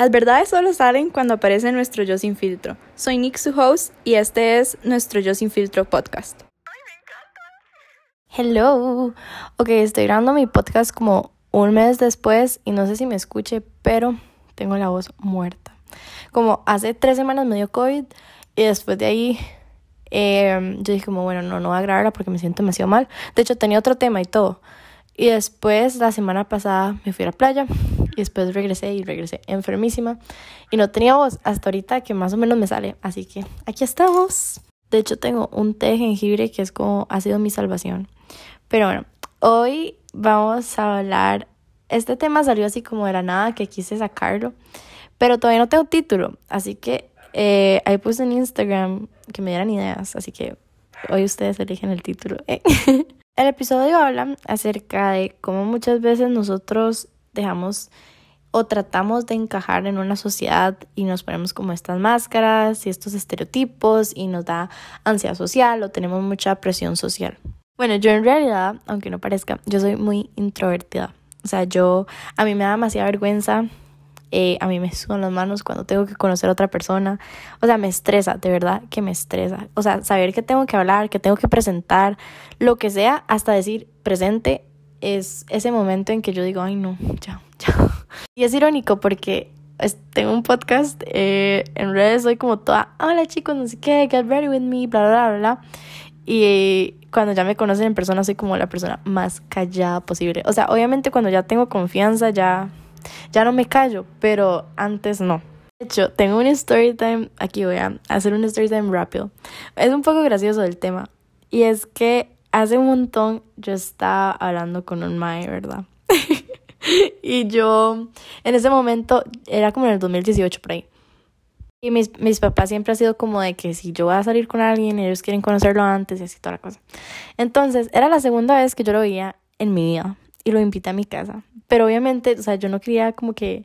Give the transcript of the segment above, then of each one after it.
Las verdades solo salen cuando aparece nuestro yo sin filtro. Soy Nick, su host, y este es nuestro yo sin filtro podcast. Hello. Ok, estoy grabando mi podcast como un mes después y no sé si me escuche, pero tengo la voz muerta. Como hace tres semanas me dio COVID y después de ahí eh, yo dije como, bueno, no, no voy a grabarla porque me siento demasiado mal. De hecho, tenía otro tema y todo. Y después, la semana pasada, me fui a la playa y después regresé y regresé enfermísima. Y no tenía voz hasta ahorita que más o menos me sale. Así que aquí estamos. De hecho, tengo un té de jengibre que es como ha sido mi salvación. Pero bueno, hoy vamos a hablar. Este tema salió así como de la nada que quise sacarlo. Pero todavía no tengo título. Así que eh, ahí puse en Instagram que me dieran ideas. Así que hoy ustedes eligen el título. ¿eh? El episodio habla acerca de cómo muchas veces nosotros dejamos o tratamos de encajar en una sociedad y nos ponemos como estas máscaras y estos estereotipos y nos da ansiedad social o tenemos mucha presión social. Bueno, yo en realidad, aunque no parezca, yo soy muy introvertida. O sea, yo, a mí me da demasiada vergüenza eh, a mí me sudan las manos cuando tengo que conocer a otra persona. O sea, me estresa, de verdad que me estresa. O sea, saber que tengo que hablar, que tengo que presentar, lo que sea, hasta decir presente, es ese momento en que yo digo, ay no, ya, ya. Y es irónico porque tengo un podcast, eh, en redes soy como toda, hola chicos, no sé qué, get ready with me, bla, bla, bla, bla. Y cuando ya me conocen en persona soy como la persona más callada posible. O sea, obviamente cuando ya tengo confianza ya ya no me callo, pero antes no. De hecho, tengo un story time, aquí voy a hacer un story time rápido. Es un poco gracioso el tema. Y es que hace un montón yo estaba hablando con un mae, ¿verdad? y yo, en ese momento, era como en el 2018 por ahí. Y mis, mis papás siempre han sido como de que si yo voy a salir con alguien, ellos quieren conocerlo antes y así toda la cosa. Entonces, era la segunda vez que yo lo veía en mi vida y lo invité a mi casa. Pero obviamente, o sea, yo no quería como que,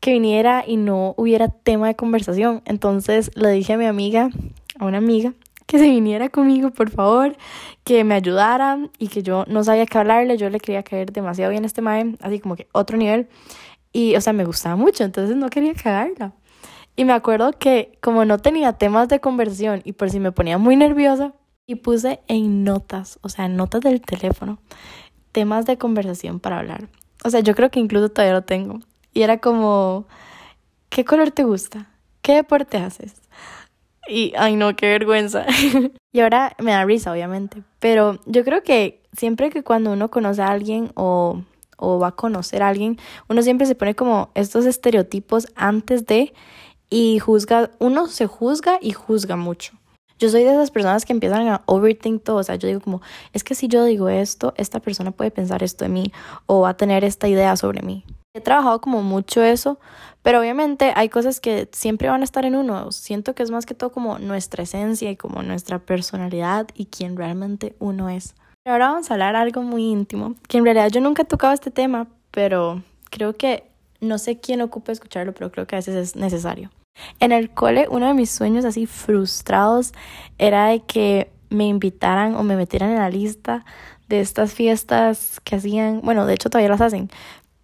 que viniera y no hubiera tema de conversación. Entonces le dije a mi amiga, a una amiga, que se viniera conmigo, por favor, que me ayudara y que yo no sabía qué hablarle, yo le quería caer demasiado bien a este mae, así como que otro nivel. Y, o sea, me gustaba mucho, entonces no quería cagarla. Y me acuerdo que como no tenía temas de conversación y por si me ponía muy nerviosa, y puse en notas, o sea, notas del teléfono, temas de conversación para hablar. O sea, yo creo que incluso todavía lo tengo. Y era como, ¿qué color te gusta? ¿Qué deporte haces? Y, ay no, qué vergüenza. y ahora me da risa, obviamente. Pero yo creo que siempre que cuando uno conoce a alguien o, o va a conocer a alguien, uno siempre se pone como estos estereotipos antes de y juzga, uno se juzga y juzga mucho. Yo soy de esas personas que empiezan a overthink todo. O sea, yo digo como, es que si yo digo esto, esta persona puede pensar esto de mí o va a tener esta idea sobre mí. He trabajado como mucho eso, pero obviamente hay cosas que siempre van a estar en uno. Siento que es más que todo como nuestra esencia y como nuestra personalidad y quién realmente uno es. Pero ahora vamos a hablar algo muy íntimo, que en realidad yo nunca he tocado este tema, pero creo que no sé quién ocupa escucharlo, pero creo que a veces es necesario. En el cole, uno de mis sueños así frustrados era de que me invitaran o me metieran en la lista de estas fiestas que hacían, bueno, de hecho todavía las hacen,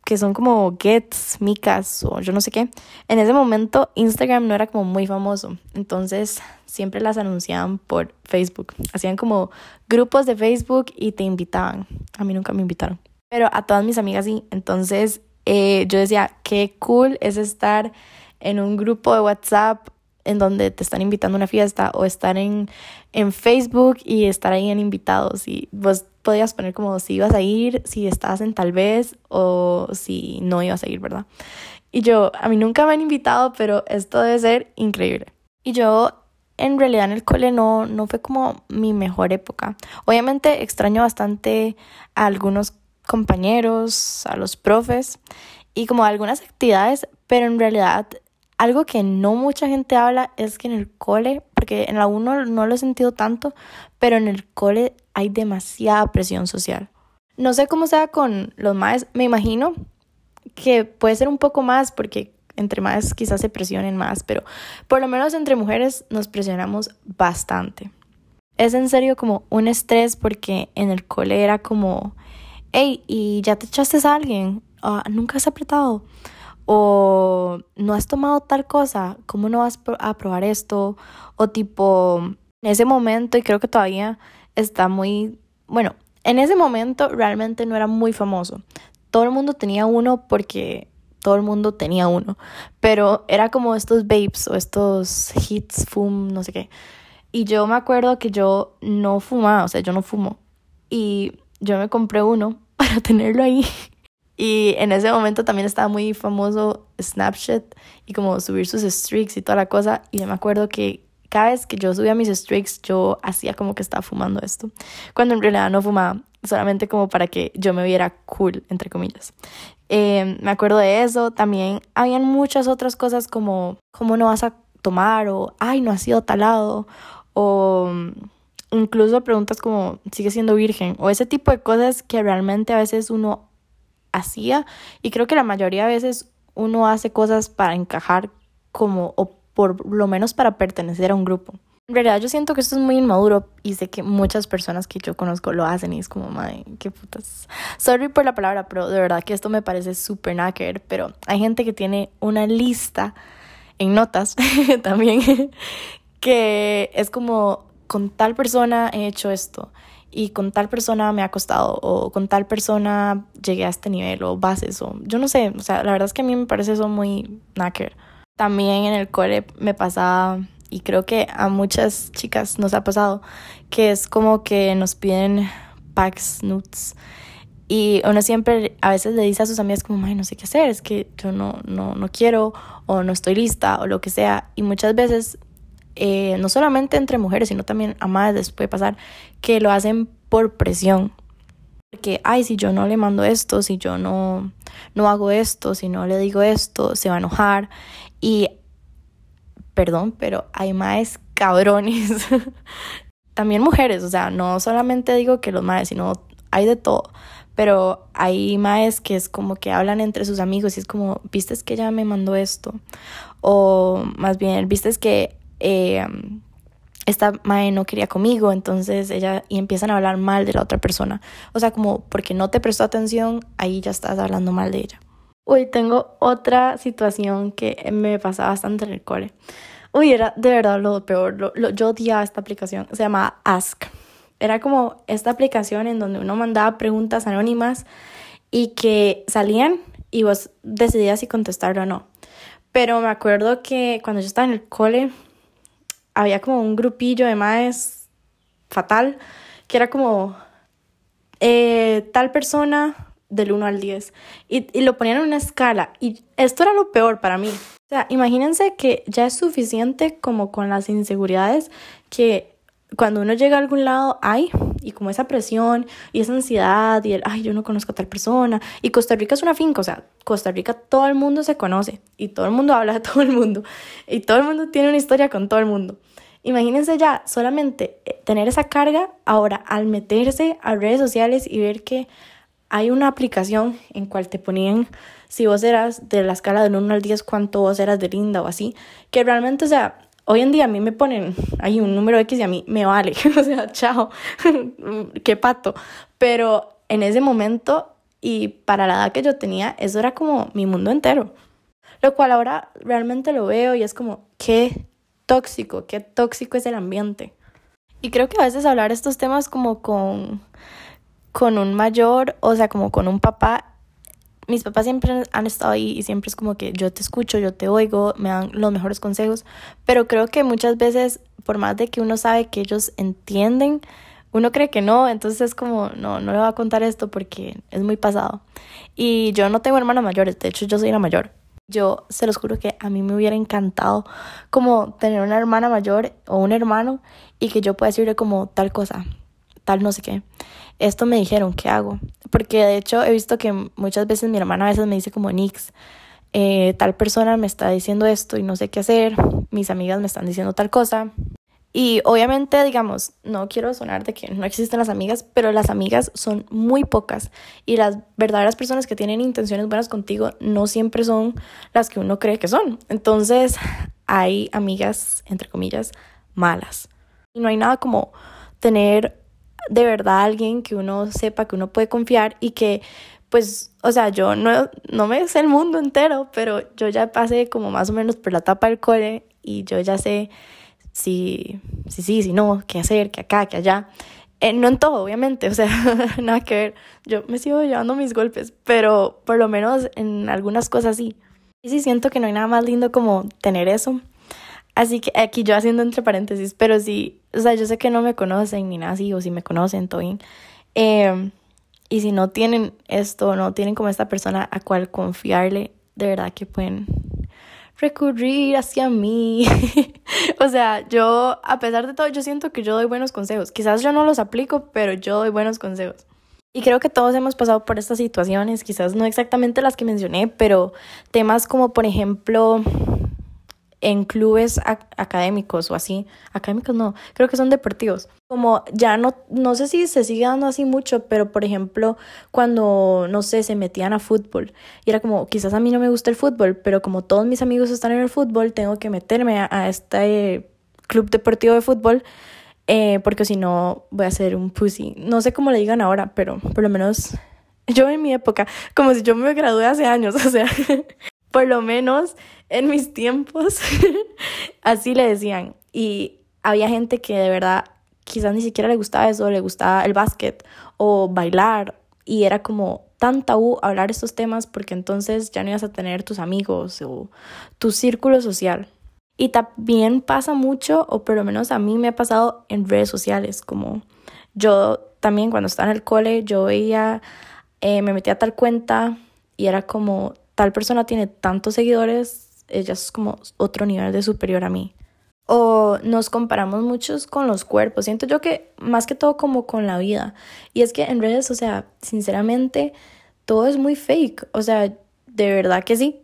que son como Gets, Micas o yo no sé qué. En ese momento Instagram no era como muy famoso, entonces siempre las anunciaban por Facebook. Hacían como grupos de Facebook y te invitaban. A mí nunca me invitaron, pero a todas mis amigas sí. Entonces eh, yo decía, qué cool es estar en un grupo de WhatsApp en donde te están invitando a una fiesta o estar en, en Facebook y estar ahí en invitados y vos podías poner como si ibas a ir, si estabas en tal vez o si no ibas a ir, ¿verdad? Y yo, a mí nunca me han invitado, pero esto debe ser increíble. Y yo en realidad en el cole no, no fue como mi mejor época. Obviamente extraño bastante a algunos compañeros, a los profes y como algunas actividades, pero en realidad algo que no mucha gente habla es que en el cole, porque en la uno no lo he sentido tanto, pero en el cole hay demasiada presión social. No sé cómo sea con los más, me imagino que puede ser un poco más porque entre más quizás se presionen más, pero por lo menos entre mujeres nos presionamos bastante. Es en serio como un estrés porque en el cole era como, hey, ¿y ya te echaste a alguien? Ah, ¿Nunca has apretado? O no has tomado tal cosa, ¿cómo no vas a probar esto? O tipo, en ese momento, y creo que todavía está muy, bueno, en ese momento realmente no era muy famoso. Todo el mundo tenía uno porque todo el mundo tenía uno, pero era como estos vapes o estos hits, fum, no sé qué. Y yo me acuerdo que yo no fumaba, o sea, yo no fumo. Y yo me compré uno para tenerlo ahí. Y en ese momento también estaba muy famoso Snapchat y como subir sus streaks y toda la cosa. Y yo me acuerdo que cada vez que yo subía mis streaks, yo hacía como que estaba fumando esto. Cuando en realidad no fumaba, solamente como para que yo me viera cool, entre comillas. Eh, me acuerdo de eso. También habían muchas otras cosas como, ¿cómo no vas a tomar? O, ay, no has sido talado. O incluso preguntas como, ¿sigue siendo virgen? O ese tipo de cosas que realmente a veces uno hacía y creo que la mayoría de veces uno hace cosas para encajar como o por lo menos para pertenecer a un grupo. En realidad yo siento que esto es muy inmaduro y sé que muchas personas que yo conozco lo hacen y es como, madre, qué putas. Sorry por la palabra, pero de verdad que esto me parece súper nacker, pero hay gente que tiene una lista en notas también que es como, con tal persona he hecho esto y con tal persona me ha costado o con tal persona llegué a este nivel o bases o yo no sé, o sea, la verdad es que a mí me parece eso muy knacker. También en el cole me pasaba y creo que a muchas chicas nos ha pasado que es como que nos piden packs nudes y uno siempre a veces le dice a sus amigas como, ay, no sé qué hacer, es que yo no, no, no quiero o no estoy lista o lo que sea. Y muchas veces eh, no solamente entre mujeres, sino también a madres puede pasar que lo hacen por presión. Porque, ay, si yo no le mando esto, si yo no, no hago esto, si no le digo esto, se va a enojar. Y, perdón, pero hay más cabrones. también mujeres, o sea, no solamente digo que los madres, sino hay de todo. Pero hay maes que es como que hablan entre sus amigos y es como, viste que ella me mandó esto. O más bien, viste que eh, esta mae no quería conmigo, entonces ella y empiezan a hablar mal de la otra persona. O sea, como porque no te prestó atención, ahí ya estás hablando mal de ella. Uy, tengo otra situación que me pasaba bastante en el cole. Uy, era de verdad lo peor. Lo, yo odiaba esta aplicación. Se llamaba Ask. Era como esta aplicación en donde uno mandaba preguntas anónimas y que salían y vos decidías si contestar o no. Pero me acuerdo que cuando yo estaba en el cole, había como un grupillo de maes fatal, que era como eh, tal persona del 1 al 10 y, y, lo ponían en una escala y esto era lo peor para mí. O sea, imagínense que ya es suficiente como con las inseguridades que cuando uno llega a algún lado hay y como esa presión y esa ansiedad y el, ay, yo no conozco a tal persona. Y Costa Rica es una finca, o sea, Costa Rica todo el mundo se conoce y todo el mundo habla de todo el mundo y todo el mundo tiene una historia con todo el mundo. Imagínense ya solamente eh, tener esa carga ahora al meterse a redes sociales y ver que hay una aplicación en cual te ponían si vos eras de la escala del 1 al 10 cuánto vos eras de linda o así, que realmente, o sea, hoy en día a mí me ponen ahí un número X y a mí me vale, o sea, chao, qué pato. Pero en ese momento y para la edad que yo tenía, eso era como mi mundo entero. Lo cual ahora realmente lo veo y es como, qué tóxico, qué tóxico es el ambiente. Y creo que a veces hablar estos temas como con, con un mayor, o sea, como con un papá, mis papás siempre han estado ahí y siempre es como que yo te escucho, yo te oigo, me dan los mejores consejos, pero creo que muchas veces, por más de que uno sabe que ellos entienden, uno cree que no, entonces es como, no, no le voy a contar esto porque es muy pasado. Y yo no tengo hermanas mayores, de hecho yo soy la mayor. Yo se los juro que a mí me hubiera encantado como tener una hermana mayor o un hermano y que yo pueda decirle como tal cosa, tal no sé qué esto me dijeron, ¿qué hago? Porque de hecho he visto que muchas veces mi hermana a veces me dice como, Nix, eh, tal persona me está diciendo esto y no sé qué hacer, mis amigas me están diciendo tal cosa. Y obviamente, digamos, no quiero sonar de que no existen las amigas, pero las amigas son muy pocas y las verdaderas personas que tienen intenciones buenas contigo no siempre son las que uno cree que son. Entonces, hay amigas, entre comillas, malas. Y no hay nada como tener de verdad alguien que uno sepa que uno puede confiar y que pues, o sea, yo no, no me sé el mundo entero, pero yo ya pasé como más o menos por la etapa del cole y yo ya sé si sí, si, si no, qué hacer, qué acá, qué allá. Eh, no en todo, obviamente, o sea, nada que ver. Yo me sigo llevando mis golpes, pero por lo menos en algunas cosas sí. Y sí siento que no hay nada más lindo como tener eso. Así que aquí yo haciendo entre paréntesis, pero sí, o sea, yo sé que no me conocen ni nada así, o si me conocen, todo. Eh, y si no tienen esto, no tienen como esta persona a cual confiarle, de verdad que pueden recurrir hacia mí. o sea, yo, a pesar de todo, yo siento que yo doy buenos consejos. Quizás yo no los aplico, pero yo doy buenos consejos. Y creo que todos hemos pasado por estas situaciones, quizás no exactamente las que mencioné, pero temas como, por ejemplo, en clubes académicos o así. Académicos no, creo que son deportivos. Como ya no, no sé si se sigue dando así mucho, pero por ejemplo, cuando, no sé, se metían a fútbol. Y era como, quizás a mí no me gusta el fútbol, pero como todos mis amigos están en el fútbol, tengo que meterme a, este club deportivo de fútbol. Eh, porque si no voy a ser un pussy. No sé cómo le digan ahora, pero por lo menos yo en mi época, como si yo me gradué hace años, o sea, por lo menos en mis tiempos, así le decían. Y había gente que de verdad quizás ni siquiera le gustaba eso, le gustaba el básquet o bailar. Y era como tan tabú hablar estos temas porque entonces ya no ibas a tener tus amigos o tu círculo social. Y también pasa mucho, o por lo menos a mí me ha pasado en redes sociales, como yo también cuando estaba en el cole, yo veía, eh, me metía a tal cuenta y era como tal persona tiene tantos seguidores, ella es como otro nivel de superior a mí. O nos comparamos muchos con los cuerpos. Siento yo que más que todo como con la vida. Y es que en redes, o sea, sinceramente, todo es muy fake. O sea, de verdad que sí.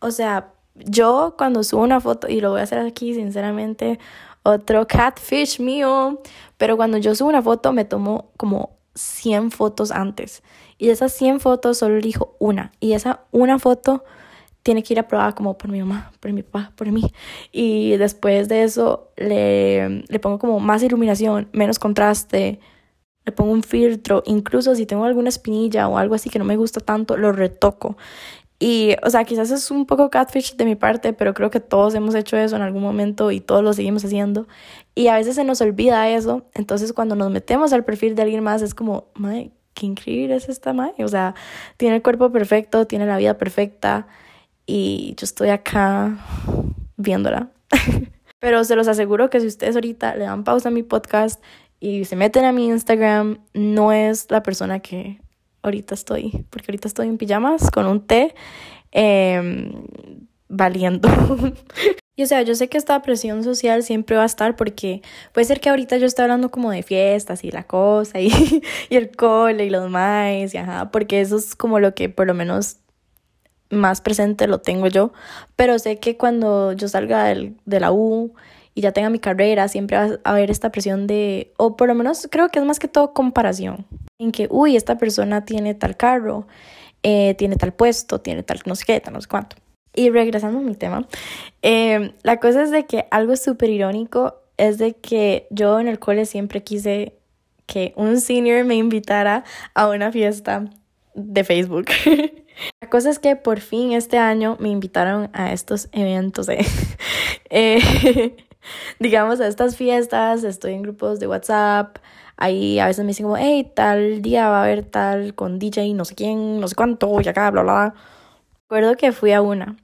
O sea, yo cuando subo una foto, y lo voy a hacer aquí, sinceramente, otro catfish mío, pero cuando yo subo una foto me tomo como 100 fotos antes. Y de esas 100 fotos solo elijo una. Y esa una foto tiene que ir aprobada como por mi mamá, por mi papá, por mí. Y después de eso le, le pongo como más iluminación, menos contraste, le pongo un filtro. Incluso si tengo alguna espinilla o algo así que no me gusta tanto, lo retoco. Y, o sea, quizás es un poco catfish de mi parte, pero creo que todos hemos hecho eso en algún momento y todos lo seguimos haciendo. Y a veces se nos olvida eso. Entonces, cuando nos metemos al perfil de alguien más, es como, madre, qué increíble es esta madre. O sea, tiene el cuerpo perfecto, tiene la vida perfecta. Y yo estoy acá viéndola. pero se los aseguro que si ustedes ahorita le dan pausa a mi podcast y se meten a mi Instagram, no es la persona que ahorita estoy, porque ahorita estoy en pijamas con un té eh, valiendo. y o sea, yo sé que esta presión social siempre va a estar porque puede ser que ahorita yo esté hablando como de fiestas y la cosa y, y el cole y los maes y ajá, porque eso es como lo que por lo menos más presente lo tengo yo, pero sé que cuando yo salga del, de la U y ya tenga mi carrera, siempre va a haber esta presión de, o por lo menos creo que es más que todo comparación, en que, uy, esta persona tiene tal carro, eh, tiene tal puesto, tiene tal no sé qué, tal no sé cuánto. Y regresando a mi tema, eh, la cosa es de que algo súper irónico es de que yo en el cole siempre quise que un senior me invitara a una fiesta de Facebook. La cosa es que por fin este año me invitaron a estos eventos eh, digamos, a estas fiestas, estoy en grupos de WhatsApp, ahí a veces me dicen como, hey, tal día va a haber tal con DJ, no sé quién, no sé cuánto, y acá, bla, bla. Recuerdo que fui a una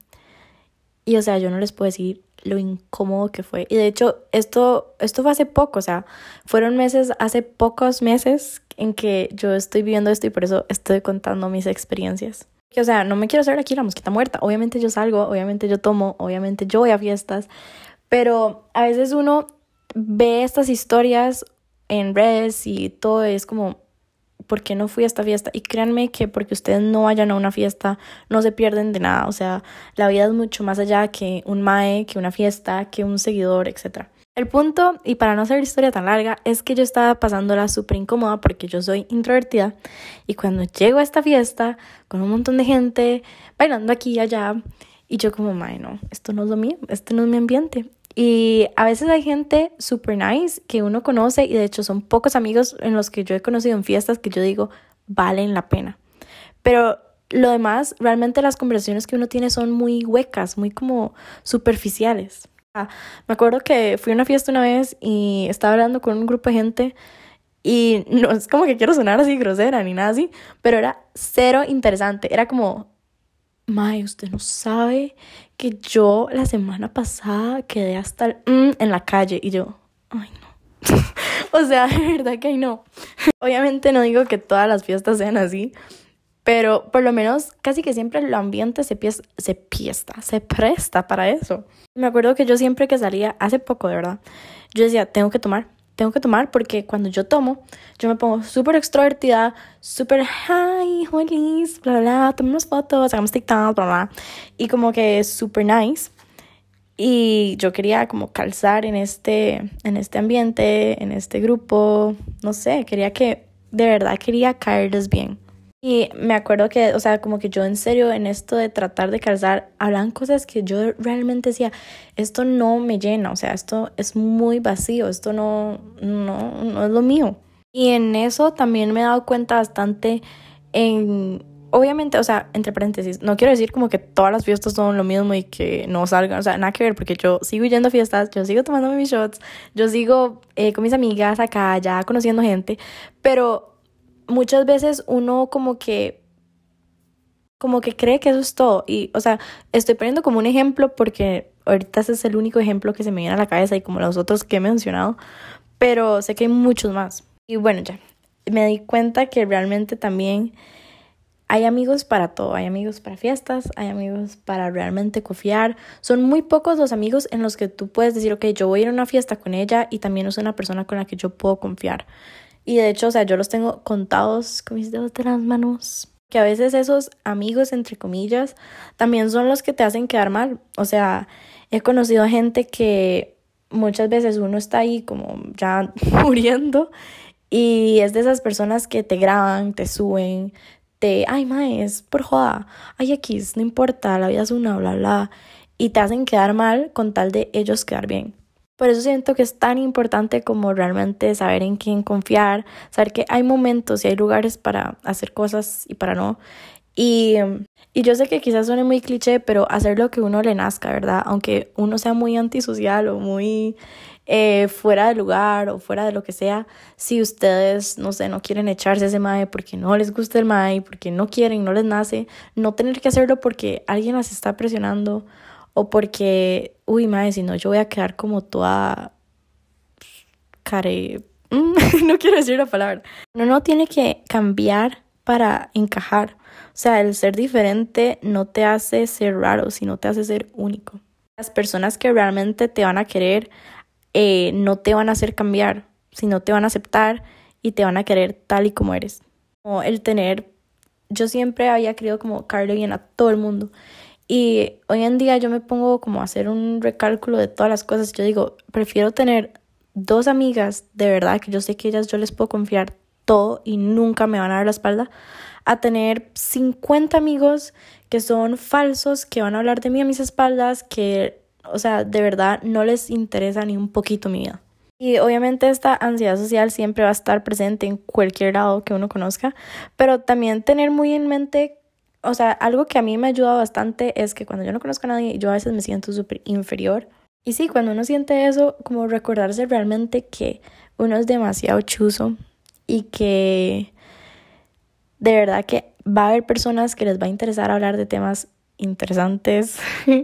y, o sea, yo no les puedo decir lo incómodo que fue. Y de hecho, esto, esto fue hace poco, o sea, fueron meses, hace pocos meses en que yo estoy viviendo esto y por eso estoy contando mis experiencias. O sea, no me quiero hacer aquí la mosquita muerta. Obviamente yo salgo, obviamente yo tomo, obviamente yo voy a fiestas, pero a veces uno ve estas historias en redes y todo es como, ¿por qué no fui a esta fiesta? Y créanme que porque ustedes no vayan a una fiesta, no se pierden de nada. O sea, la vida es mucho más allá que un mae, que una fiesta, que un seguidor, etc. El punto, y para no hacer historia tan larga, es que yo estaba pasándola súper incómoda porque yo soy introvertida y cuando llego a esta fiesta con un montón de gente bailando aquí y allá, y yo como, mae, no, esto no es lo mío, este no es mi ambiente. Y a veces hay gente super nice que uno conoce y de hecho son pocos amigos en los que yo he conocido en fiestas que yo digo valen la pena. Pero lo demás, realmente las conversaciones que uno tiene son muy huecas, muy como superficiales. Ah, me acuerdo que fui a una fiesta una vez y estaba hablando con un grupo de gente y no es como que quiero sonar así grosera ni nada así, pero era cero interesante. Era como, Mae, usted no sabe que yo la semana pasada quedé hasta el mm en la calle y yo, ay no. o sea, de verdad que ay no. Obviamente no digo que todas las fiestas sean así, pero por lo menos casi que siempre el ambiente se, pies, se piesta, se presta para eso. Me acuerdo que yo siempre que salía, hace poco de verdad, yo decía, tengo que tomar, tengo que tomar porque cuando yo tomo, yo me pongo súper extrovertida, súper, hi, feliz, bla, bla, tomemos fotos, hagamos TikTok, bla, bla. Y como que súper nice. Y yo quería como calzar en este, en este ambiente, en este grupo, no sé, quería que, de verdad quería caerles bien. Y me acuerdo que, o sea, como que yo en serio en esto de tratar de calzar, hablan cosas que yo realmente decía, esto no me llena, o sea, esto es muy vacío, esto no, no, no es lo mío. Y en eso también me he dado cuenta bastante en, obviamente, o sea, entre paréntesis, no quiero decir como que todas las fiestas son lo mismo y que no salgan, o sea, nada que ver, porque yo sigo yendo a fiestas, yo sigo tomando mis shots, yo sigo eh, con mis amigas acá, ya conociendo gente, pero muchas veces uno como que como que cree que eso es todo y o sea estoy poniendo como un ejemplo porque ahorita ese es el único ejemplo que se me viene a la cabeza y como los otros que he mencionado pero sé que hay muchos más y bueno ya me di cuenta que realmente también hay amigos para todo, hay amigos para fiestas, hay amigos para realmente confiar. Son muy pocos los amigos en los que tú puedes decir, ok, yo voy a ir a una fiesta con ella y también es una persona con la que yo puedo confiar. Y de hecho, o sea, yo los tengo contados con mis dedos de las manos. Que a veces esos amigos, entre comillas, también son los que te hacen quedar mal. O sea, he conocido gente que muchas veces uno está ahí como ya muriendo y es de esas personas que te graban, te suben, te, ay, mae, es por joda, ay, X, no importa, la vida es una, bla, bla, y te hacen quedar mal con tal de ellos quedar bien. Por eso siento que es tan importante como realmente saber en quién confiar, saber que hay momentos y hay lugares para hacer cosas y para no. Y, y yo sé que quizás suene muy cliché, pero hacer lo que uno le nazca, ¿verdad? Aunque uno sea muy antisocial o muy eh, fuera de lugar o fuera de lo que sea, si ustedes, no sé, no quieren echarse ese mae porque no les gusta el mae, porque no quieren, no les nace, no tener que hacerlo porque alguien las está presionando o porque, uy, madre, si no, yo voy a quedar como toda care... no quiero decir la palabra. Uno no tiene que cambiar para encajar. O sea, el ser diferente no te hace ser raro, sino te hace ser único. Las personas que realmente te van a querer eh, no te van a hacer cambiar, sino te van a aceptar y te van a querer tal y como eres. Como el tener, yo siempre había querido como caerle bien a todo el mundo y hoy en día yo me pongo como a hacer un recálculo de todas las cosas. Yo digo, prefiero tener dos amigas de verdad que yo sé que ellas yo les puedo confiar todo y nunca me van a dar la espalda, a tener 50 amigos que son falsos, que van a hablar de mí a mis espaldas, que, o sea, de verdad no les interesa ni un poquito mi vida. Y obviamente esta ansiedad social siempre va a estar presente en cualquier lado que uno conozca, pero también tener muy en mente o sea, algo que a mí me ayuda bastante es que cuando yo no conozco a nadie, yo a veces me siento súper inferior. Y sí, cuando uno siente eso, como recordarse realmente que uno es demasiado chuzo y que de verdad que va a haber personas que les va a interesar hablar de temas interesantes,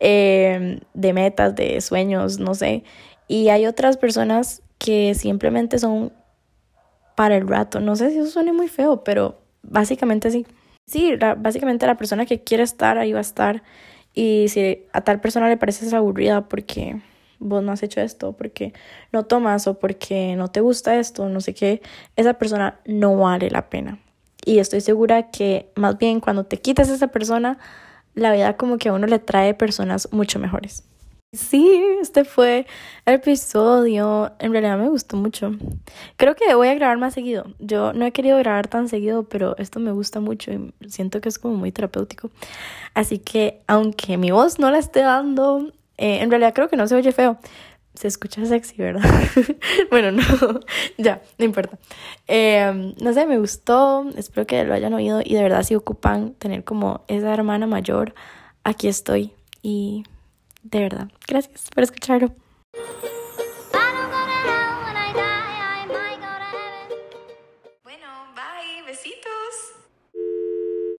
em, de metas, de sueños, no sé. Y hay otras personas que simplemente son para el rato. No sé si eso suene muy feo, pero básicamente sí sí, básicamente la persona que quiere estar ahí va a estar. Y si a tal persona le pareces aburrida porque vos no has hecho esto, porque no tomas o porque no te gusta esto, no sé qué, esa persona no vale la pena. Y estoy segura que más bien cuando te quitas a esa persona, la vida como que a uno le trae personas mucho mejores. Sí, este fue el episodio. En realidad me gustó mucho. Creo que voy a grabar más seguido. Yo no he querido grabar tan seguido, pero esto me gusta mucho y siento que es como muy terapéutico. Así que, aunque mi voz no la esté dando, eh, en realidad creo que no se oye feo, se escucha sexy, ¿verdad? bueno, no, ya, no importa. Em, no sé, me gustó, espero que lo hayan oído y de verdad si ocupan tener como esa hermana mayor, aquí estoy y de verdad, gracias por escucharlo.